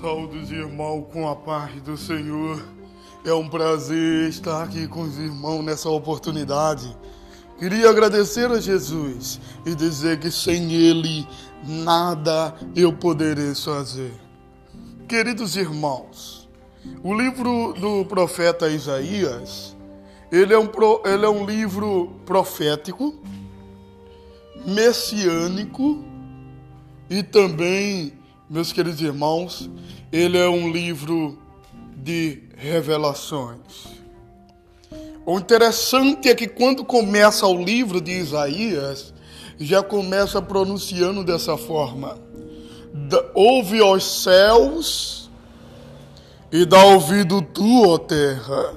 Saúdes, irmão, com a paz do Senhor. É um prazer estar aqui com os irmãos nessa oportunidade. Queria agradecer a Jesus e dizer que sem Ele nada eu poderia fazer. Queridos irmãos, o livro do profeta Isaías, ele é um, ele é um livro profético, messiânico e também meus queridos irmãos, ele é um livro de revelações. O interessante é que quando começa o livro de Isaías, já começa pronunciando dessa forma: Ouve aos céus e dá ouvido tu, ó terra,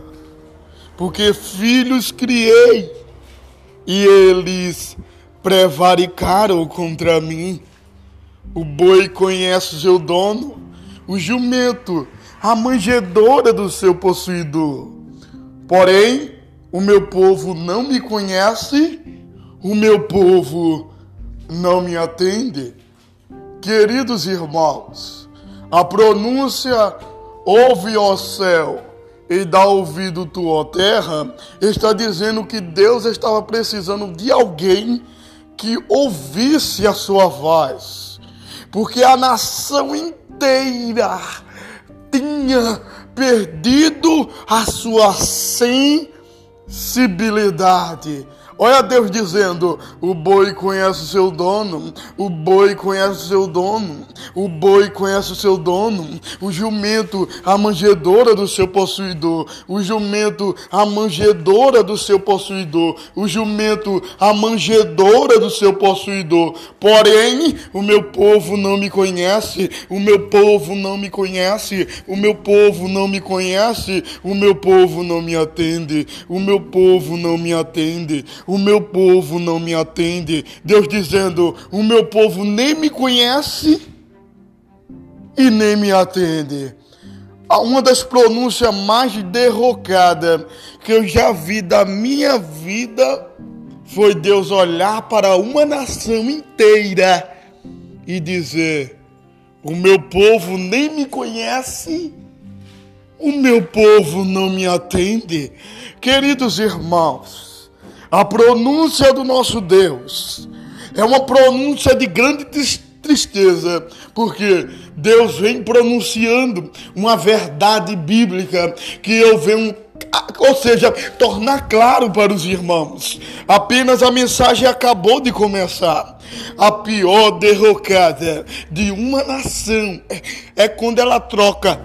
porque filhos criei e eles prevaricaram contra mim. O boi conhece o seu dono, o jumento, a manjedora do seu possuidor. Porém, o meu povo não me conhece, o meu povo não me atende. Queridos irmãos, a pronúncia ouve ó céu e dá ouvido tu ó terra está dizendo que Deus estava precisando de alguém que ouvisse a sua voz porque a nação inteira tinha perdido a sua sensibilidade Olha Deus dizendo: o boi conhece o seu dono, o boi conhece o seu dono, o boi conhece o seu dono, o jumento, a manjedora do seu possuidor, o jumento, a manjedora do seu possuidor, o jumento, a manjedora do seu possuidor. Porém, o meu povo não me conhece, o meu povo não me conhece, o meu povo não me conhece, o meu povo não me atende, o meu povo não me atende o meu povo não me atende. Deus dizendo: o meu povo nem me conhece e nem me atende. Uma das pronúncias mais derrocadas que eu já vi da minha vida foi Deus olhar para uma nação inteira e dizer: O meu povo nem me conhece, o meu povo não me atende. Queridos irmãos, a pronúncia do nosso Deus é uma pronúncia de grande tristeza, porque Deus vem pronunciando uma verdade bíblica que eu venho ou seja, tornar claro para os irmãos. Apenas a mensagem acabou de começar. A pior derrocada de uma nação é quando ela troca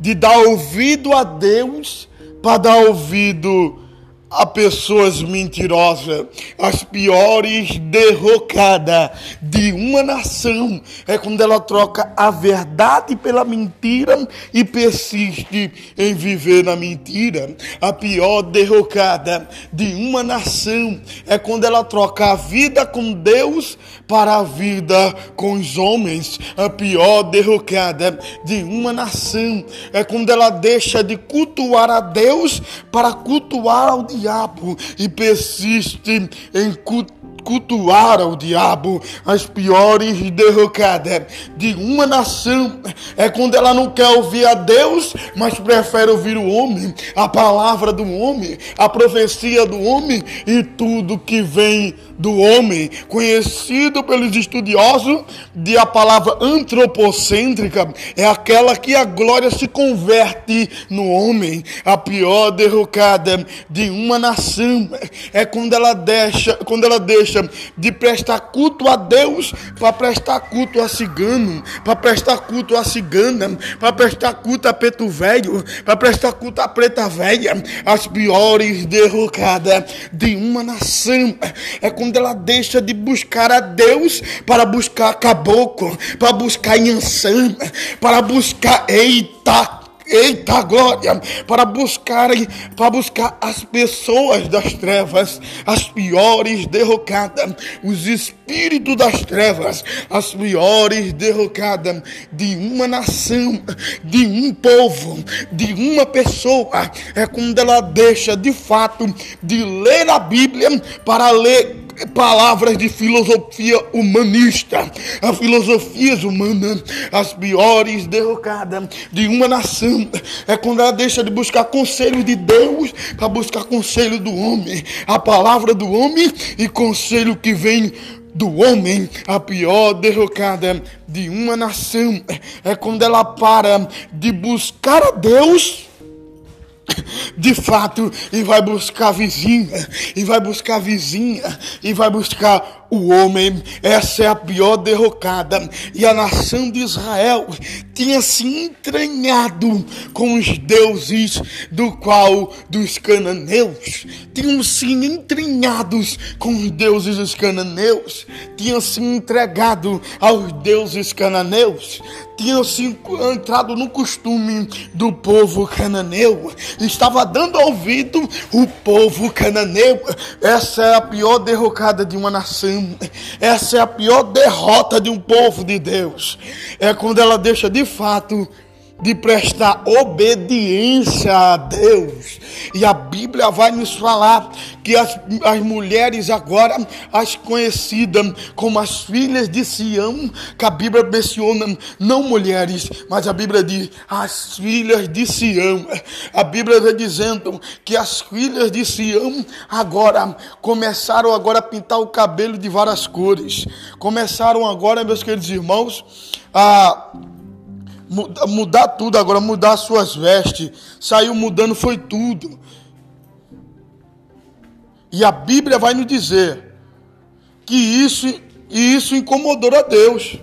de dar ouvido a Deus para dar ouvido a pessoas mentirosas, as piores derrocadas de uma nação é quando ela troca a verdade pela mentira e persiste em viver na mentira. A pior derrocada de uma nação é quando ela troca a vida com Deus para a vida com os homens. A pior derrocada de uma nação é quando ela deixa de cultuar a Deus para cultuar ao diabo e persiste em cultuar cultuar ao diabo, as piores derrocadas de uma nação é quando ela não quer ouvir a Deus, mas prefere ouvir o homem, a palavra do homem, a profecia do homem e tudo que vem do homem, conhecido pelos estudiosos de a palavra antropocêntrica, é aquela que a glória se converte no homem. A pior derrocada de uma nação é quando ela deixa, quando ela deixa de prestar culto a Deus para prestar culto a cigano, para prestar culto a cigana, para prestar culto a preto velho, para prestar culto a preta velha. As piores derrocadas de uma nação é quando ela deixa de buscar a Deus para buscar caboclo, para buscar Yansan, para buscar eita eita glória, para buscar, para buscar as pessoas das trevas, as piores derrocadas, os espíritos das trevas, as piores derrocadas de uma nação, de um povo, de uma pessoa, é quando ela deixa de fato de ler a Bíblia para ler palavras de filosofia humanista, a filosofias humanas, as piores derrocadas de uma nação é quando ela deixa de buscar conselho de Deus para buscar conselho do homem, a palavra do homem e conselho que vem do homem, a pior derrocada de uma nação é quando ela para de buscar a Deus de fato, e vai buscar vizinha, e vai buscar vizinha, e vai buscar o homem. Essa é a pior derrocada. E a nação de Israel tinha se entranhado com os deuses do qual dos cananeus, tinham se entranhados com os deuses dos cananeus, tinham se entregado aos deuses cananeus, tinham se entrado no costume do povo cananeu, estava dando ouvido o povo cananeu. Essa é a pior derrocada de uma nação, essa é a pior derrota de um povo de Deus. É quando ela deixa de fato de prestar obediência a Deus. E a Bíblia vai nos falar que as, as mulheres agora, as conhecidas como as filhas de Sião, que a Bíblia menciona não mulheres, mas a Bíblia diz as filhas de Sião. A Bíblia está dizendo que as filhas de Sião agora começaram agora a pintar o cabelo de várias cores. Começaram agora, meus queridos irmãos, a mudar tudo agora, mudar suas vestes. Saiu mudando, foi tudo. E a Bíblia vai nos dizer que isso, isso incomodou a Deus.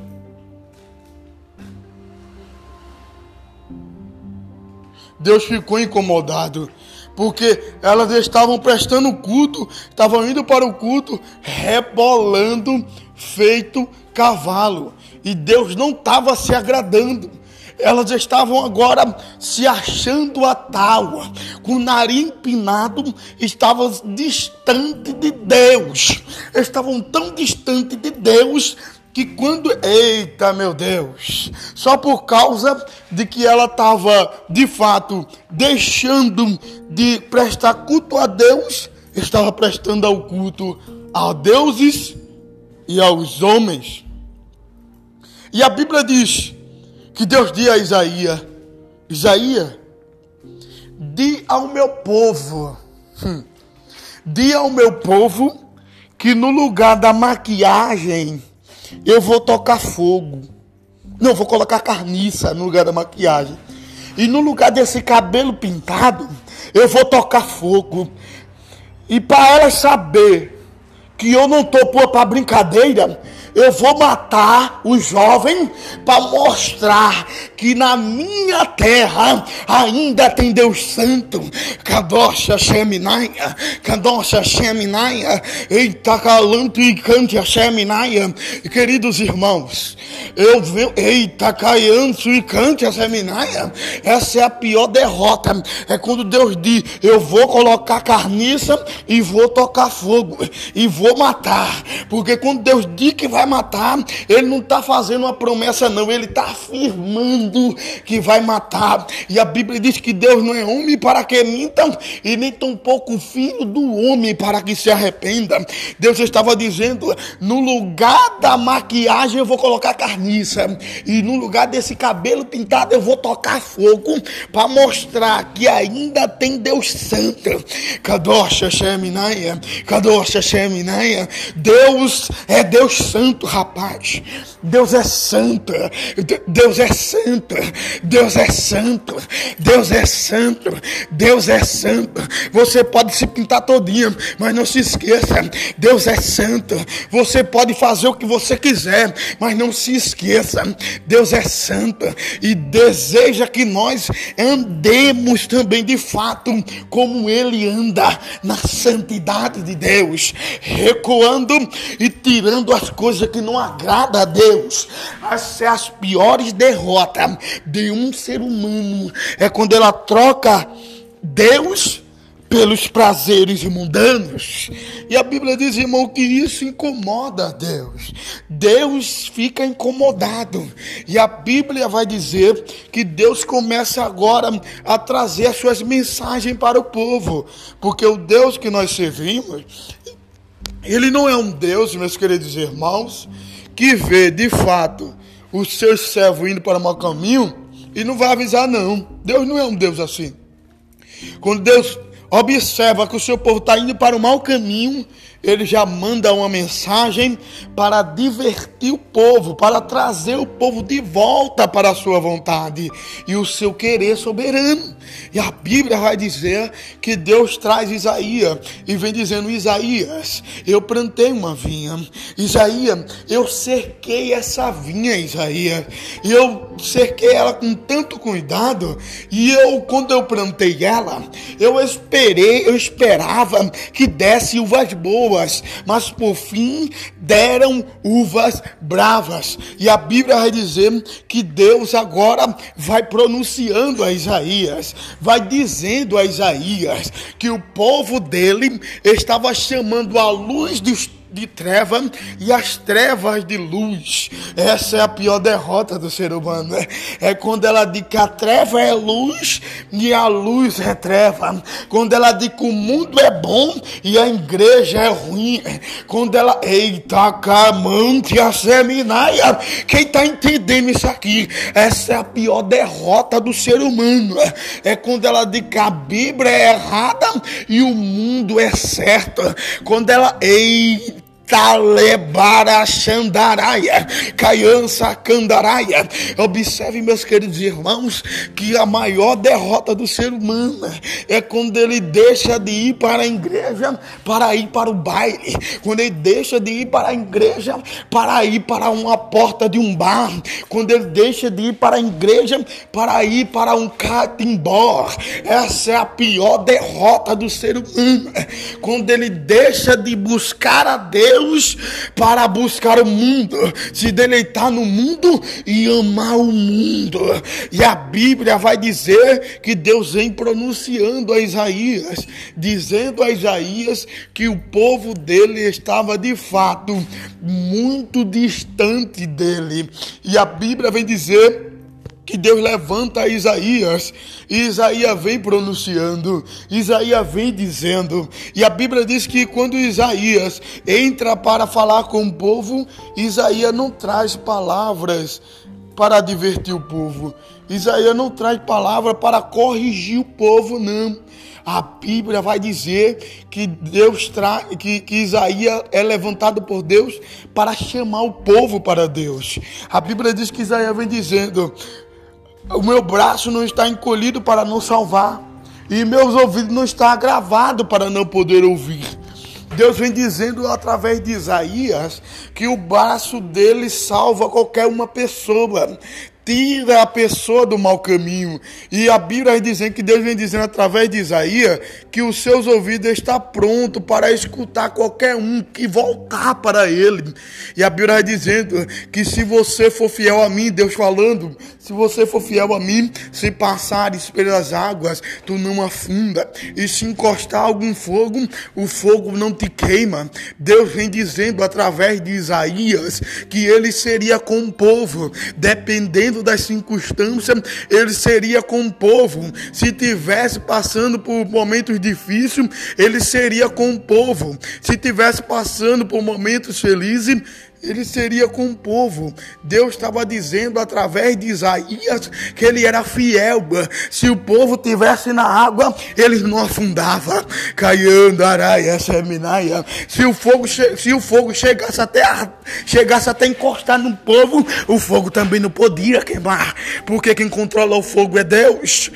Deus ficou incomodado, porque elas estavam prestando culto, estavam indo para o culto, rebolando, feito cavalo. E Deus não estava se agradando elas estavam agora se achando à tábua, com o nariz empinado, estavam distante de Deus. Estavam tão distante de Deus que quando, eita meu Deus, só por causa de que ela estava de fato deixando de prestar culto a Deus, estava prestando ao culto a deuses e aos homens. E a Bíblia diz que Deus diz a Isaías: Isaías, di ao meu povo, hum, di ao meu povo que no lugar da maquiagem eu vou tocar fogo. Não, vou colocar carniça no lugar da maquiagem. E no lugar desse cabelo pintado, eu vou tocar fogo. E para elas saber que eu não estou para brincadeira, eu vou matar o jovem para mostrar que na minha terra ainda tem Deus Santo. Kadosha Sheminaia, Kadosha Sheminaia, Eita Calanto e Cante a Sheminaia. Queridos irmãos, eu vejo, Eita Caianço e Cante a Sheminaia. Essa é a pior derrota. É quando Deus diz: Eu vou colocar carniça e vou tocar fogo e vou matar. Porque quando Deus diz que vai vai matar, ele não está fazendo uma promessa, não, ele está afirmando que vai matar. E a Bíblia diz que Deus não é homem para que minta, e nem tampouco filho do homem para que se arrependa. Deus estava dizendo: no lugar da maquiagem eu vou colocar carniça, e no lugar desse cabelo pintado eu vou tocar fogo para mostrar que ainda tem Deus Santo. Kadosh Sheminaia, Kadosh Sheminaia, Deus é Deus Santo santo, rapaz. Deus é santo. Deus é santo. Deus é santo. Deus é santo. Deus é santo. Você pode se pintar todinho, mas não se esqueça. Deus é santo. Você pode fazer o que você quiser, mas não se esqueça. Deus é santo e deseja que nós andemos também de fato como ele anda na santidade de Deus, recuando e tirando as coisas coisa que não agrada a Deus. Essa é as piores derrotas de um ser humano. É quando ela troca Deus pelos prazeres mundanos. E a Bíblia diz, irmão, que isso incomoda a Deus. Deus fica incomodado. E a Bíblia vai dizer que Deus começa agora a trazer as suas mensagens para o povo. Porque o Deus que nós servimos Ele não é um Deus, meus queridos irmãos, que vê de fato o seu servo indo para o mau caminho e não vai avisar, não. Deus não é um Deus assim. Quando Deus observa que o seu povo está indo para o mau caminho, ele já manda uma mensagem para divertir o povo, para trazer o povo de volta para a sua vontade e o seu querer soberano. E a Bíblia vai dizer que Deus traz Isaías e vem dizendo: Isaías, eu plantei uma vinha. Isaías, eu cerquei essa vinha, Isaías. E eu cerquei ela com tanto cuidado. E eu, quando eu plantei ela, eu esperei, eu esperava que desse uvas boas boas, mas por fim deram uvas bravas. E a Bíblia vai dizer que Deus agora vai pronunciando a Isaías, vai dizendo a Isaías que o povo dele estava chamando a luz dos de treva e as trevas de luz. Essa é a pior derrota do ser humano. Né? É quando ela diz que a treva é luz e a luz é treva. Quando ela diz que o mundo é bom e a igreja é ruim. Quando ela, eita, camante, a seminaia. Quem está entendendo isso aqui? Essa é a pior derrota do ser humano. É quando ela diz que a Bíblia é errada e o mundo é certo. Quando ela, eita Talebara Xandaraia, Caiança Candaraia. Observe, meus queridos irmãos, que a maior derrota do ser humano é quando ele deixa de ir para a igreja para ir para o baile, quando ele deixa de ir para a igreja para ir para uma porta de um bar, quando ele deixa de ir para a igreja para ir para um catimbó. Essa é a pior derrota do ser humano, quando ele deixa de buscar a Deus Deus para buscar o mundo, se deleitar no mundo e amar o mundo. E a Bíblia vai dizer que Deus vem pronunciando a Isaías, dizendo a Isaías que o povo dele estava de fato muito distante dele. E a Bíblia vem dizer que Deus levanta Isaías, e Isaías vem pronunciando, Isaías vem dizendo, e a Bíblia diz que quando Isaías entra para falar com o povo, Isaías não traz palavras para divertir o povo, Isaías não traz palavra para corrigir o povo, não. A Bíblia vai dizer que Deus traz, que, que Isaías é levantado por Deus para chamar o povo para Deus. A Bíblia diz que Isaías vem dizendo: o meu braço não está encolhido para não salvar. E meus ouvidos não estão agravados para não poder ouvir. Deus vem dizendo através de Isaías que o braço dele salva qualquer uma pessoa tira a pessoa do mau caminho. E a Bíblia dizendo que Deus vem dizendo através de Isaías que os seus ouvidos estão prontos para escutar qualquer um que voltar para ele. E a Bíblia dizendo que se você for fiel a mim, Deus falando, se você for fiel a mim, se passares pelas águas, tu não afunda. E se encostar algum fogo, o fogo não te queima. Deus vem dizendo através de Isaías que ele seria com o povo, dependendo dependendo das circunstâncias, ele seria com o povo. Se tivesse passando por momentos difíceis, ele seria com o povo. Se tivesse passando por momentos felizes, ele seria com o povo. Deus estava dizendo através de Isaías que ele era fiel. Se o povo tivesse na água, ele não afundava. Caiando, araia, seminaia. Se o fogo, se o fogo chegasse até chegasse até encostar no povo, o fogo também não podia queimar, porque quem controla o fogo é Deus.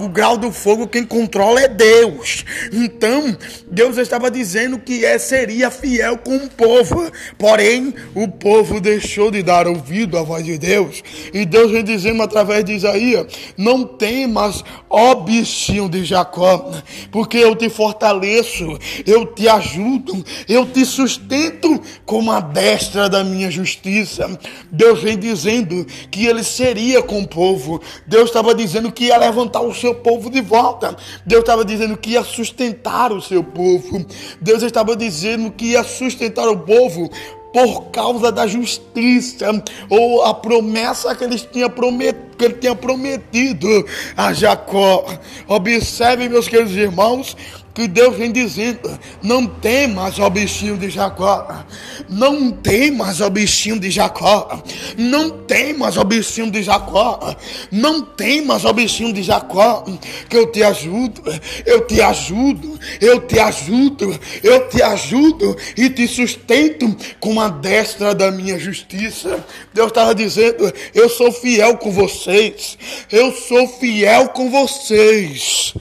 O grau do fogo quem controla é Deus. Então, Deus estava dizendo que é, seria fiel com o povo. Porém, o povo deixou de dar ouvido à voz de Deus. E Deus vem dizendo através de Isaías: Não temas, ó bichinho de Jacó, porque eu te fortaleço, eu te ajudo, eu te sustento com a destra da minha justiça. Deus vem dizendo que ele seria com o povo. Deus estava dizendo que ia levantar o seu povo de volta. Deus estava dizendo que ia sustentar o seu povo. Deus estava dizendo que ia sustentar o povo por causa da justiça ou a promessa que prometido porque ele tinha prometido a Jacó. Observe, meus queridos irmãos, que Deus vem dizendo: não temas, ó bichinho de Jacó, não temas, ó bichinho de Jacó, não temas, ó bichinho de Jacó, não temas, ó bichinho de Jacó, que eu te ajudo, eu te ajudo, eu te ajudo, eu te ajudo e te sustento com a destra da minha justiça. Deus estava dizendo: eu sou fiel com vocês, eu sou fiel com vocês.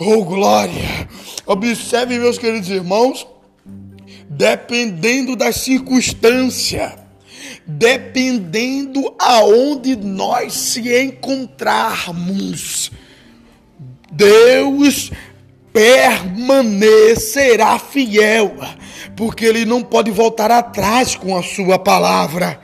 Oh, glória! Observe, meus queridos irmãos, dependendo da circunstância, dependendo aonde nós se encontrarmos, Deus permanecerá fiel, porque Ele não pode voltar atrás com a Sua palavra.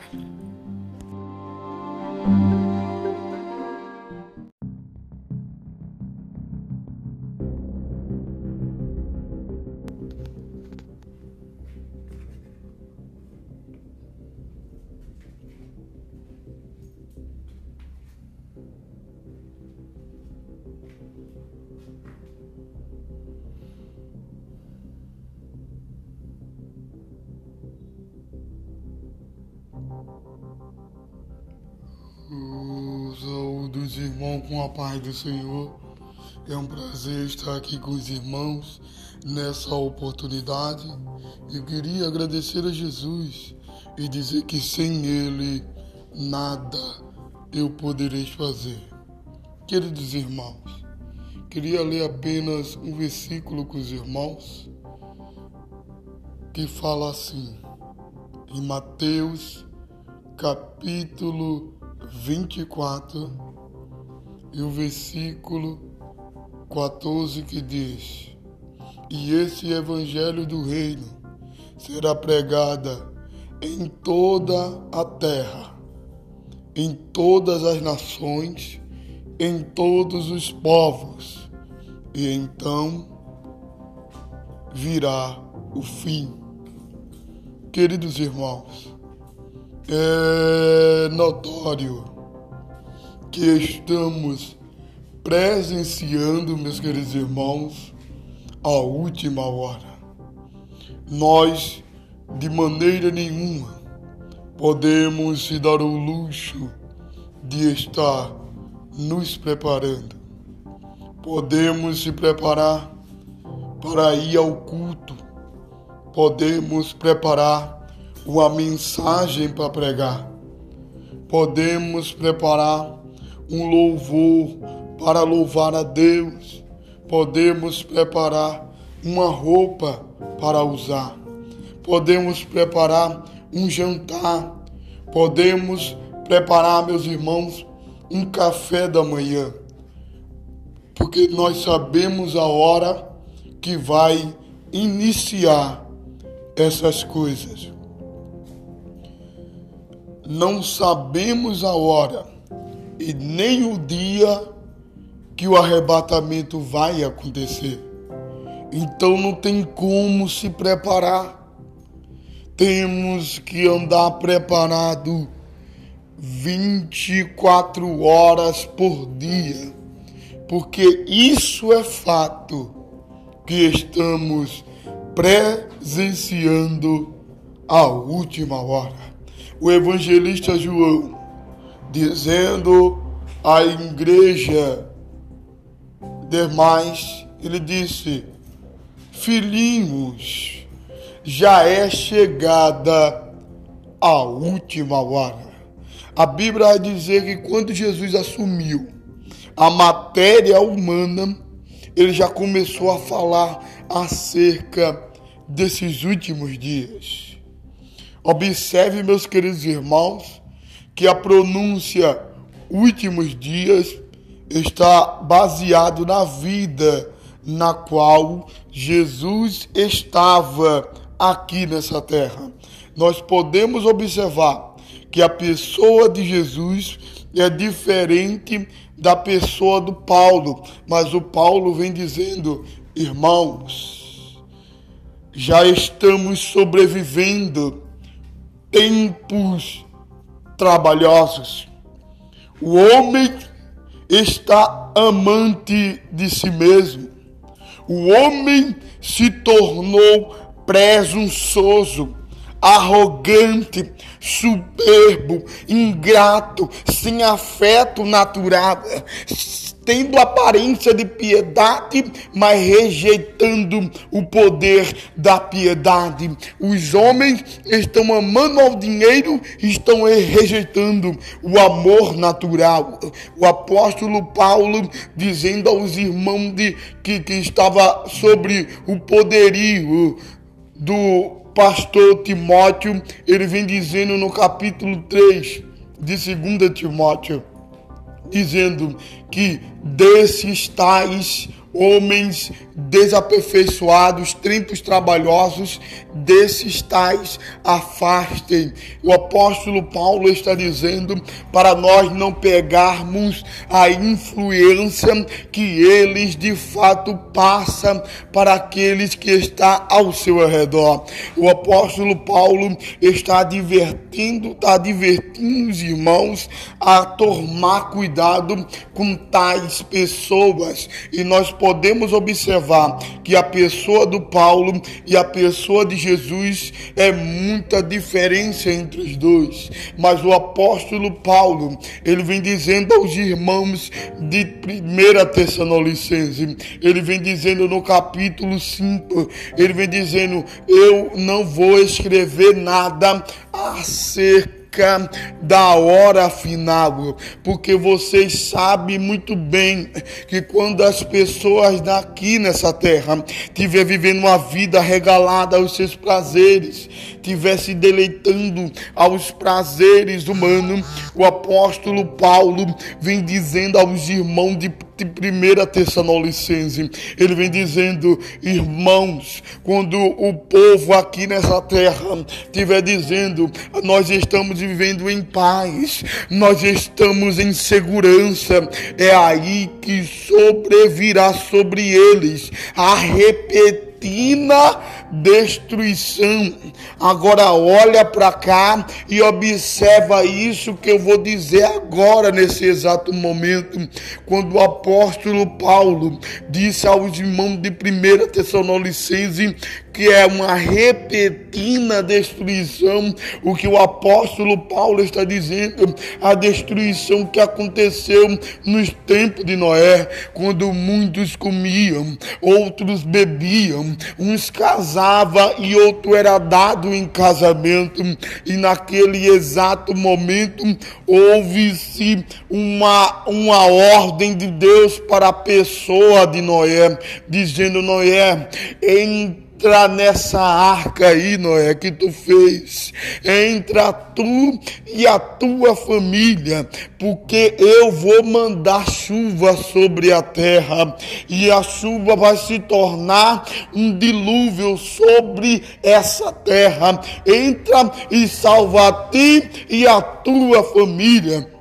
Irmão, com a paz do Senhor. É um prazer estar aqui com os irmãos nessa oportunidade. Eu queria agradecer a Jesus e dizer que sem Ele nada eu poderei fazer. Queridos irmãos, queria ler apenas um versículo com os irmãos que fala assim, em Mateus capítulo 24 e o versículo 14 que diz: E esse evangelho do reino será pregada em toda a terra, em todas as nações, em todos os povos, e então virá o fim. Queridos irmãos, é notório que estamos presenciando, meus queridos irmãos, a última hora. Nós, de maneira nenhuma, podemos se dar o luxo de estar nos preparando. Podemos se preparar para ir ao culto, podemos preparar uma mensagem para pregar. Podemos preparar um louvor para louvar a Deus. Podemos preparar uma roupa para usar. Podemos preparar um jantar. Podemos preparar, meus irmãos, um café da manhã. Porque nós sabemos a hora que vai iniciar essas coisas não sabemos a hora e nem o dia que o arrebatamento vai acontecer. Então não tem como se preparar. Temos que andar preparado 24 horas por dia, porque isso é fato que estamos presenciando a última hora o evangelista João, dizendo à igreja demais, ele disse: Filhinhos, já é chegada a última hora. A Bíblia vai dizer que quando Jesus assumiu a matéria humana, ele já começou a falar acerca desses últimos dias. Observe, meus queridos irmãos, que a pronúncia últimos dias está baseado na vida na qual Jesus estava aqui nessa terra. Nós podemos observar que a pessoa de Jesus é diferente da pessoa do Paulo, mas o Paulo vem dizendo: irmãos, já estamos sobrevivendo tempos trabalhosos. O homem está amante de si mesmo. O homem se tornou presunçoso, arrogante, soberbo, ingrato, sem afeto natural, tendo aparência de piedade, mas rejeitando o poder da piedade. Os homens estão amando ao dinheiro, estão rejeitando o amor natural. O apóstolo Paulo dizendo aos irmãos de, que, que estava sobre o poderio do pastor Timóteo, ele vem dizendo no capítulo 3 de 2 Timóteo, dizendo que desses tais homens desaperfeiçoados, trempos trabalhosos, desses tais afastem. O apóstolo Paulo está dizendo para nós não pegarmos a influência que eles de fato passam para aqueles que está ao seu redor. O apóstolo Paulo está advertindo, está advertindo os irmãos a tomar cuidado com tais pessoas e nós podemos observar que a pessoa do Paulo e a pessoa de Jesus é muita diferença entre os dois. Mas o apóstolo Paulo, ele vem dizendo aos irmãos de 1 Tessalonicense, ele vem dizendo no capítulo 5, ele vem dizendo: Eu não vou escrever nada acerca da hora final, porque vocês sabem muito bem que quando as pessoas daqui nessa terra estiver vivendo uma vida regalada aos seus prazeres, estiver se deleitando aos prazeres humanos, o apóstolo Paulo vem dizendo aos irmãos de de 1 Tessalonicense, ele vem dizendo, irmãos, quando o povo aqui nessa terra estiver dizendo, nós estamos vivendo em paz, nós estamos em segurança, é aí que sobrevirá sobre eles a repentina destruição. Agora olha para cá e observa isso que eu vou dizer agora nesse exato momento, quando o apóstolo Paulo disse aos irmãos de 1 Tessalonicense que é uma repentina destruição, o que o apóstolo Paulo está dizendo, a destruição que aconteceu nos tempos de Noé, quando muitos comiam, outros bebiam, uns casavam e outro era dado em casamento, e naquele exato momento houve-se uma, uma ordem de Deus para a pessoa de Noé, dizendo: Noé, em entra nessa arca aí, Noé, que tu fez. Entra tu e a tua família, porque eu vou mandar chuva sobre a terra e a chuva vai se tornar um dilúvio sobre essa terra. Entra e salva a ti e a tua família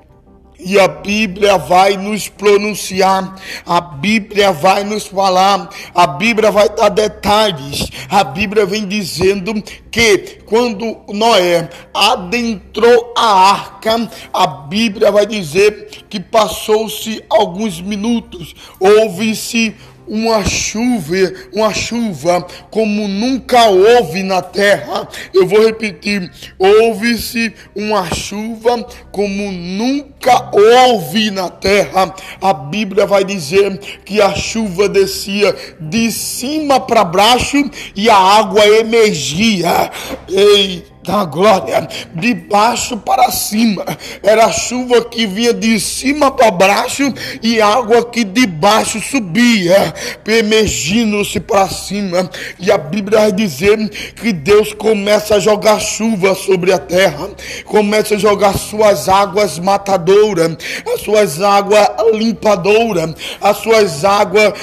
e a Bíblia vai nos pronunciar, a Bíblia vai nos falar, a Bíblia vai dar detalhes. A Bíblia vem dizendo que quando Noé adentrou a arca, a Bíblia vai dizer que passou-se alguns minutos, houve-se uma chuva, uma chuva como nunca houve na terra. Eu vou repetir: houve-se uma chuva como nunca houve na terra. A Bíblia vai dizer que a chuva descia de cima para baixo e a água emergia. Eita da glória, de baixo para cima. Era chuva que vinha de cima para baixo e água que de baixo subia, emergindo-se para cima. E a Bíblia vai dizer que Deus começa a jogar chuva sobre a terra, começa a jogar suas águas matadoras, as suas águas limpadoras, as suas águas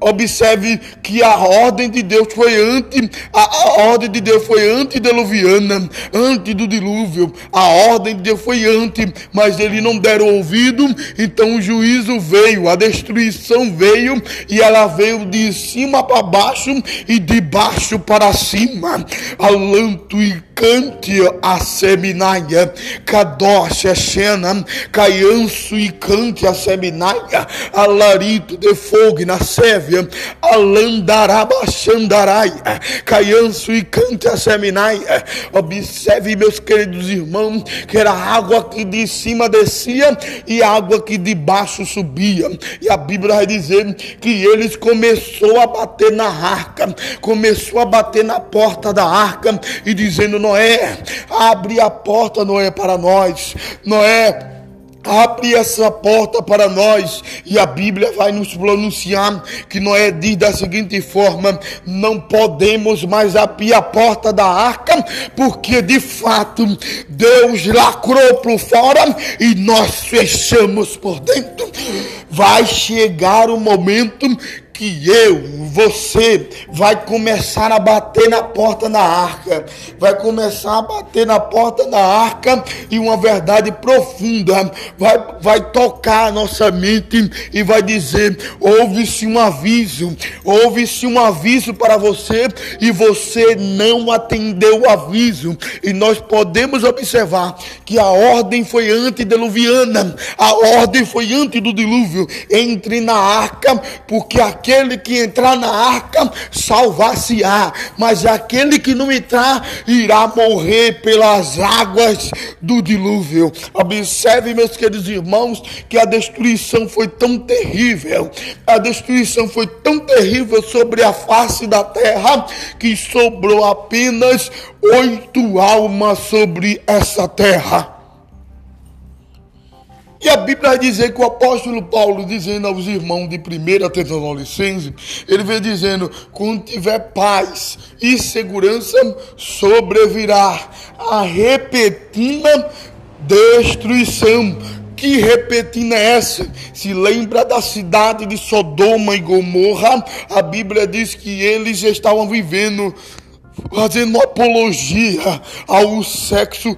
Observe que a ordem de Deus foi antes, a, ordem de Deus foi antediluviana, antes do dilúvio. A ordem de Deus foi antes, mas eles não deram ouvido, então o juízo veio, a destruição veio, e ela veio de cima para baixo e de baixo para cima. Alanto e cante a seminaia, Kadosh Shena, caianço e cante a seminaia, alarito de fogo na sévia, alandarabachandaraia, caianço e cante a seminaia. Observe, meus queridos irmãos, que era água que de cima descia e água que de baixo subia. E a Bíblia vai dizer que eles começou a bater na arca, começou a bater na porta da arca e dizendo: Noé, abre a porta, Noé, para nós. Noé, Abre essa porta para nós e a Bíblia vai nos pronunciar que Noé diz da seguinte forma: não podemos mais abrir a porta da arca, porque de fato Deus lacrou por fora e nós fechamos por dentro. Vai chegar o momento que eu, você, vai começar a bater na porta da arca, vai começar a bater na porta da arca e uma verdade profunda vai, vai tocar a nossa mente e vai dizer: houve-se um aviso, houve-se um aviso para você e você não atendeu o aviso. E nós podemos observar que a ordem foi antediluviana, a ordem foi antes do dilúvio. Entre na arca, porque aqui aquele que entrar na arca salvar-se-á, mas aquele que não entrar irá morrer pelas águas do dilúvio. Observe, meus queridos irmãos, que a destruição foi tão terrível, a destruição foi tão terrível sobre a face da terra que sobrou apenas oito almas sobre essa terra. E a Bíblia vai dizer que o apóstolo Paulo, dizendo aos irmãos de 1 Tessalonicenses, ele vem dizendo: quando tiver paz e segurança, sobrevirá a repentina destruição. Que repentina é essa? Se lembra da cidade de Sodoma e Gomorra? A Bíblia diz que eles estavam vivendo fazendo apologia ao sexo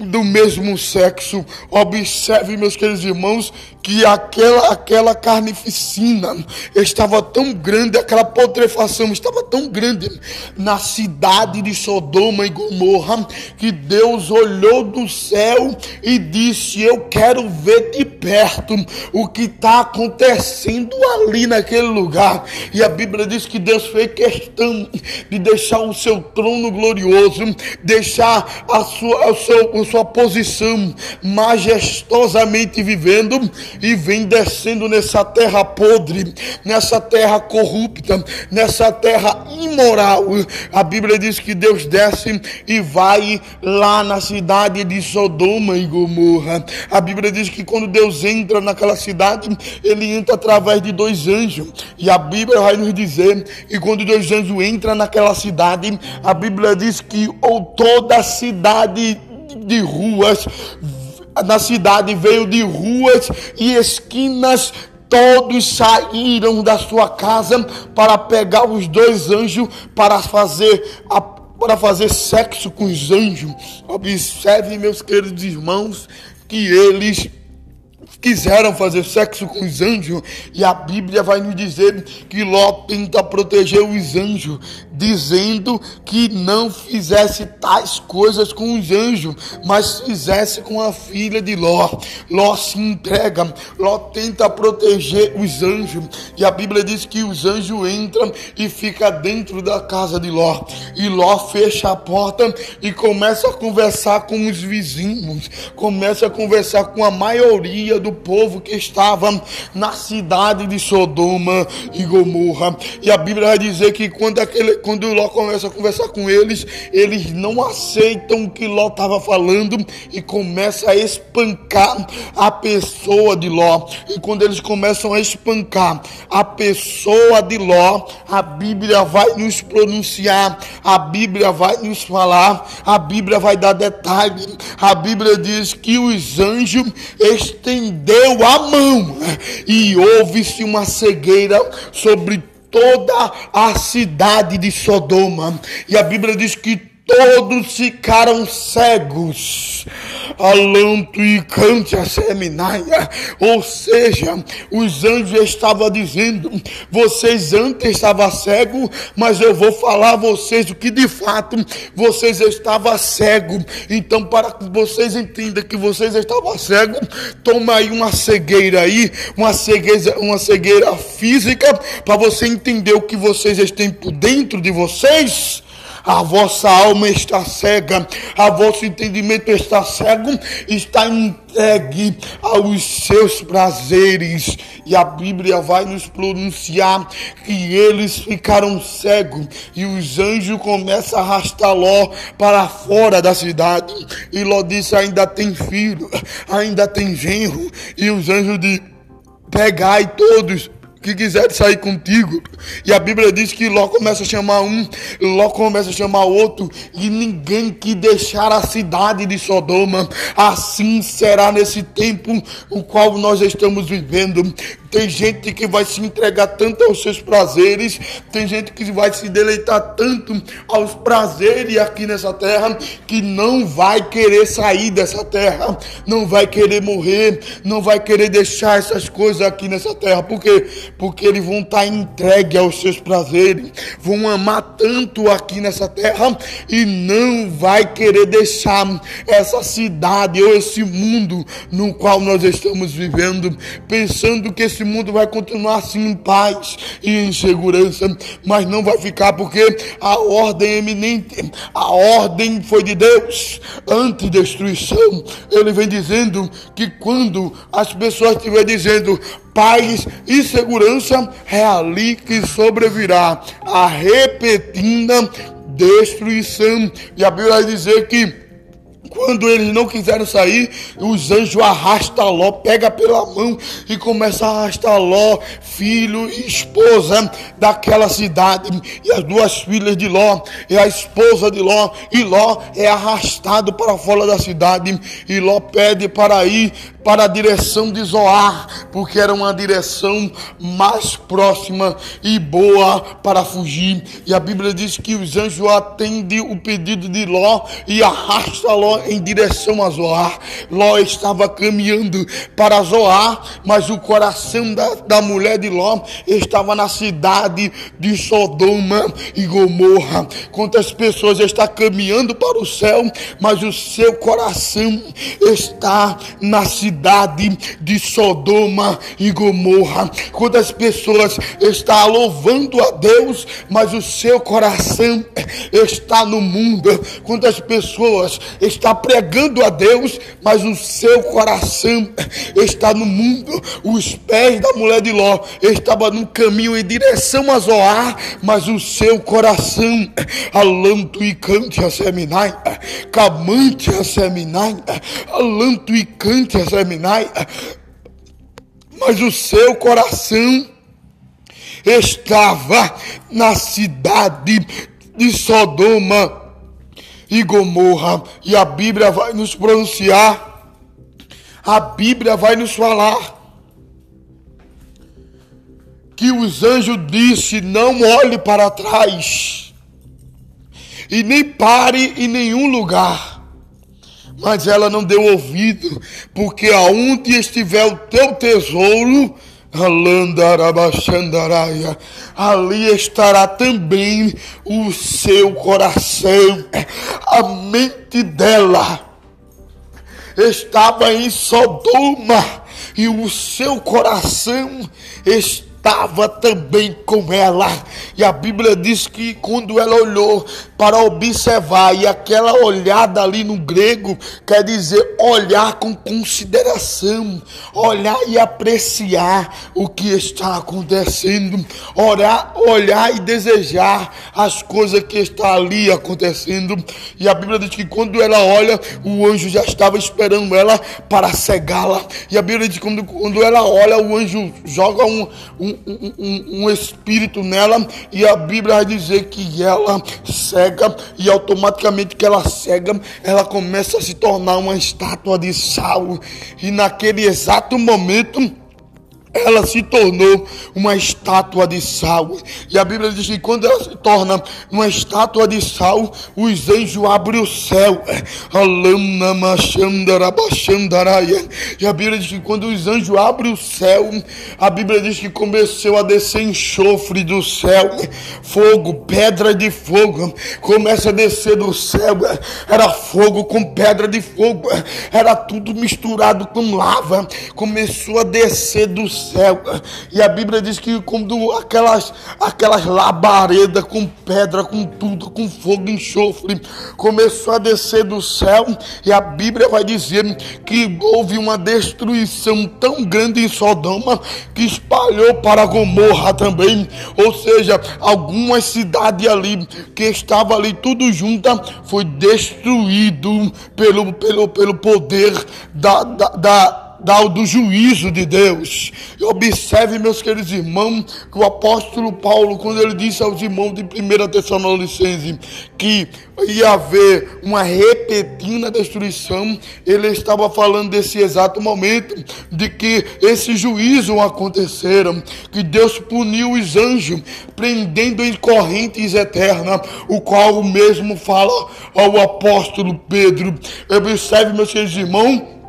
do mesmo sexo. Observe, meus queridos irmãos, que aquela, aquela carnificina estava tão grande, aquela putrefação estava tão grande na cidade de Sodoma e Gomorra, que Deus olhou do céu e disse: Eu quero ver de perto o que está acontecendo ali naquele lugar. E a Bíblia diz que Deus fez questão de deixar o seu trono glorioso, deixar a sua, a sua, a sua posição majestosamente vivendo e vem descendo nessa terra podre, nessa terra corrupta, nessa terra imoral. A Bíblia diz que Deus desce e vai lá na cidade de Sodoma e Gomorra. A Bíblia diz que quando Deus entra naquela cidade, ele entra através de dois anjos. E a Bíblia vai nos dizer que quando dois anjos entram naquela cidade, a Bíblia diz que ou toda a cidade de ruas na cidade veio de ruas e esquinas todos saíram da sua casa para pegar os dois anjos para fazer a, para fazer sexo com os anjos. Observe, meus queridos irmãos, que eles quiseram fazer sexo com os anjos, e a Bíblia vai nos dizer que Ló tenta proteger os anjos, dizendo que não fizesse tais coisas com os anjos, mas fizesse com a filha de Ló. Ló se entrega, Ló tenta proteger os anjos, e a Bíblia diz que os anjos entram e fica dentro da casa de Ló. E Ló fecha a porta e começa a conversar com os vizinhos, começa a conversar com a maioria do povo que estava na cidade de Sodoma e Gomorra. E a Bíblia vai dizer que quando, aquele, quando Ló começa a conversar com eles, eles não aceitam o que Ló estava falando e começa a espancar a pessoa de Ló. E quando eles começam a espancar a pessoa de Ló, a Bíblia vai nos pronunciar, a Bíblia vai nos falar, a Bíblia vai dar detalhe. A Bíblia diz que os anjos estenderam deu a mão e houve-se uma cegueira sobre toda a cidade de Sodoma. E a Bíblia diz que todos ficaram cegos. Alanto e cante a seminaia. Ou seja, os anjos estavam dizendo: vocês antes estavam cegos, mas eu vou falar a vocês o que de fato vocês estavam cegos. Então, para que vocês entendam que vocês estavam cegos, toma aí uma cegueira aí, uma cegueira, uma cegueira física, para você entender o que vocês têm por dentro de vocês a vossa alma está cega, a vosso entendimento está cego, está entregue aos seus prazeres. E a Bíblia vai nos pronunciar que eles ficaram cegos e os anjos começam a arrastar Ló para fora da cidade. E Ló disse: ainda tem filho, ainda tem genro. E os anjos de pegai todos que quiser sair contigo. E a Bíblia diz que Ló começa a chamar um, Ló começa a chamar outro, e ninguém que deixar a cidade de Sodoma. Assim será nesse tempo o qual nós estamos vivendo. Tem gente que vai se entregar tanto aos seus prazeres, tem gente que vai se deleitar tanto aos prazeres aqui nessa terra, que não vai querer sair dessa terra, não vai querer morrer, não vai querer deixar essas coisas aqui nessa terra. Por quê? Porque eles vão estar entregues aos seus prazeres, vão amar tanto aqui nessa terra e não vai querer deixar essa cidade ou esse mundo no qual nós estamos vivendo, pensando que esse esse mundo vai continuar assim em paz e em segurança, mas não vai ficar porque a ordem é eminente, a ordem foi de Deus, anti-destruição. Ele vem dizendo que quando as pessoas estiverem dizendo paz e segurança, é ali que sobrevirá a repetida destruição. E a Bíblia vai dizer que quando eles não quiseram sair, os anjos arrastam Ló, pega pela mão e começa a arrastar Ló, filho e esposa daquela cidade. E as duas filhas de Ló, e a esposa de Ló, e Ló é arrastado para fora da cidade. E Ló pede para ir para a direção de Zoar, porque era uma direção mais próxima e boa para fugir. E a Bíblia diz que os anjos atendem o pedido de Ló e arrasta Ló em direção a Zoar. Ló estava caminhando para Zoar, mas o coração da, da mulher de Ló estava na cidade de Sodoma e Gomorra. Quantas pessoas estão caminhando para o céu, mas o seu coração está na cidade de Sodoma e Gomorra. Quantas pessoas estão louvando a Deus, mas o seu coração está no mundo. Quantas pessoas estão pregando a Deus, mas o seu coração está no mundo. Os pés da mulher de Ló estavam no caminho em direção a Zoar, mas o seu coração, alanto e cante a seminai, camante a seminai, alanto e cante a seminai mas o seu coração estava na cidade de Sodoma e Gomorra, e a Bíblia vai nos pronunciar, a Bíblia vai nos falar que os anjos disse: não olhe para trás e nem pare em nenhum lugar. Mas ela não deu ouvido, porque aonde estiver o teu tesouro, ali estará também o seu coração, a mente dela estava em Sodoma e o seu coração estava estava também com ela. E a Bíblia diz que quando ela olhou para observar, e aquela olhada ali no grego quer dizer olhar com consideração, olhar e apreciar o que está acontecendo, olhar, olhar e desejar as coisas que está ali acontecendo. E a Bíblia diz que quando ela olha, o anjo já estava esperando ela para cegá-la. E a Bíblia diz que quando, quando ela olha, o anjo joga um, um um, um, espírito nela e a Bíblia vai dizer que ela cega e automaticamente que ela cega, ela começa a se tornar uma estátua de sal. E naquele exato momento, ela se tornou uma estátua de sal. E a Bíblia diz que quando ela se torna uma estátua de sal, os anjos abrem o céu. E a Bíblia diz que quando os anjos abrem o céu, a Bíblia diz que começou a descer enxofre do céu, fogo, pedra de fogo, começa a descer do céu. Era fogo com pedra de fogo, era tudo misturado com lava. Começou a descer do céu céu. E a Bíblia diz que quando aquelas, aquelas labaredas com pedra, com tudo, com fogo enxofre, começou a descer do céu, e a Bíblia vai dizer que houve uma destruição tão grande em Sodoma que espalhou para Gomorra também. Ou seja, algumas cidades ali que estava ali tudo junta foi destruído pelo, pelo, pelo poder da, da, da do juízo de Deus. E observe, meus queridos irmãos, que o apóstolo Paulo, quando ele disse aos irmãos de 1 Tessalonicense que ia haver uma repentina destruição, ele estava falando desse exato momento de que esse juízo aconteceram, que Deus puniu os anjos, prendendo em correntes eternas, o qual o mesmo fala ao apóstolo Pedro. Observe, meus queridos irmãos,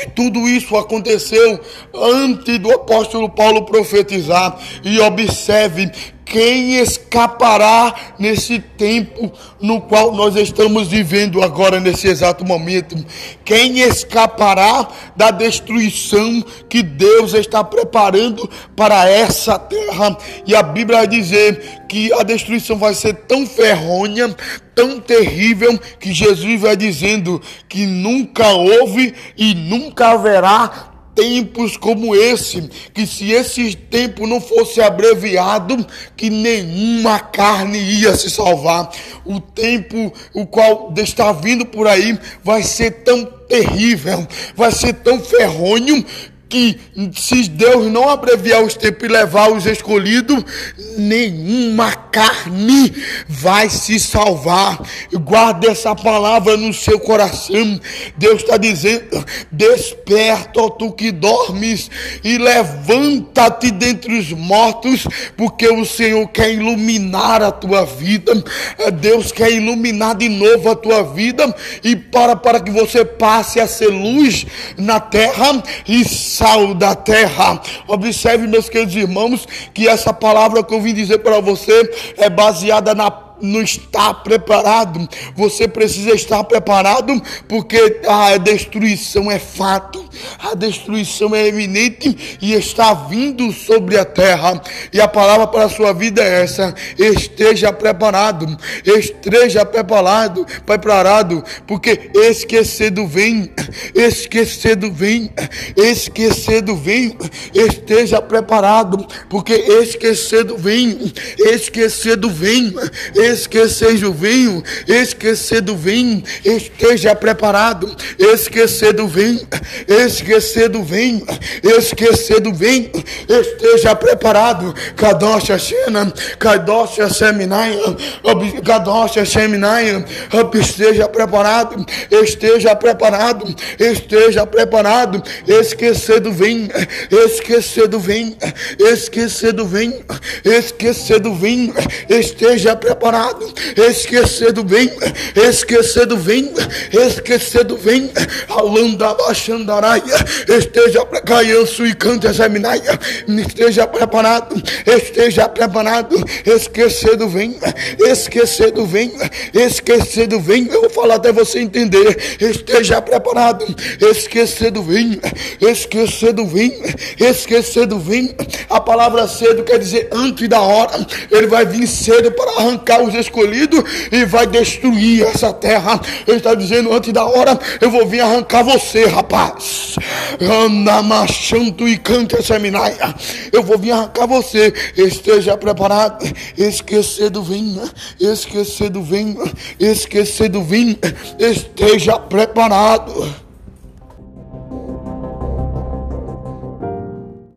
que tudo isso aconteceu antes do apóstolo Paulo profetizar. E observe quem escapará nesse tempo no qual nós estamos vivendo agora, nesse exato momento? Quem escapará da destruição que Deus está preparando para essa terra? E a Bíblia vai dizer que a destruição vai ser tão ferronha, tão terrível, que Jesus vai dizendo que nunca houve e nunca haverá tempos como esse, que se esse tempo não fosse abreviado, que nenhuma carne ia se salvar. O tempo o qual está vindo por aí vai ser tão terrível, vai ser tão ferronho que se Deus não abreviar os tempos e levar os escolhidos, nenhuma carne vai se salvar. Guarde essa palavra no seu coração. Deus está dizendo: desperta, ó tu que dormes, e levanta-te dentre os mortos, porque o Senhor quer iluminar a tua vida. Deus quer iluminar de novo a tua vida e para, para que você passe a ser luz na terra e sal da terra. Observe, meus queridos irmãos, que essa palavra que eu vim dizer para você é baseada na não está preparado. Você precisa estar preparado porque a destruição é fato, a destruição é eminente e está vindo sobre a terra. E a palavra para a sua vida é essa: esteja preparado, esteja preparado, preparado, porque esquecido vem, esquecido vem, esquecido vem, esteja preparado, porque esquecido vem, esquecido vem. Esquecido esquecer do vinho, esquecer do vinho, esteja preparado, esquecer do vinho, esquecer do vinho, esquecer do vinho, esteja preparado, Kadosh Shena, Kadosh Seminaia, Kadosh Seminaia, esteja preparado, esteja preparado, esteja preparado, esquecer do vinho, esquecer do vinho, esquecer do vinho, esquecer do vinho, esteja preparado preparado, esquecer do bem, esquecer do bem, esquecer do bem, alanda baixandaraia, esteja caianço e canta seminaia, esteja preparado, esteja preparado, esquecer do bem, esquecer do bem, esquecer do bem, eu vou falar até você entender, esteja preparado, esquecer do bem, esquecer do bem, esquecer do bem, a palavra cedo quer dizer antes da hora, ele vai vir cedo para arrancar os os escolhidos e vai destruir essa terra. Ele está dizendo antes da hora: eu vou vir arrancar você, rapaz. Anda machando e canta essa minaia. Eu vou vir arrancar você. Esteja preparado. Esquecer do vinho, esquecer do vinho, esquecer do vinho. Esteja preparado.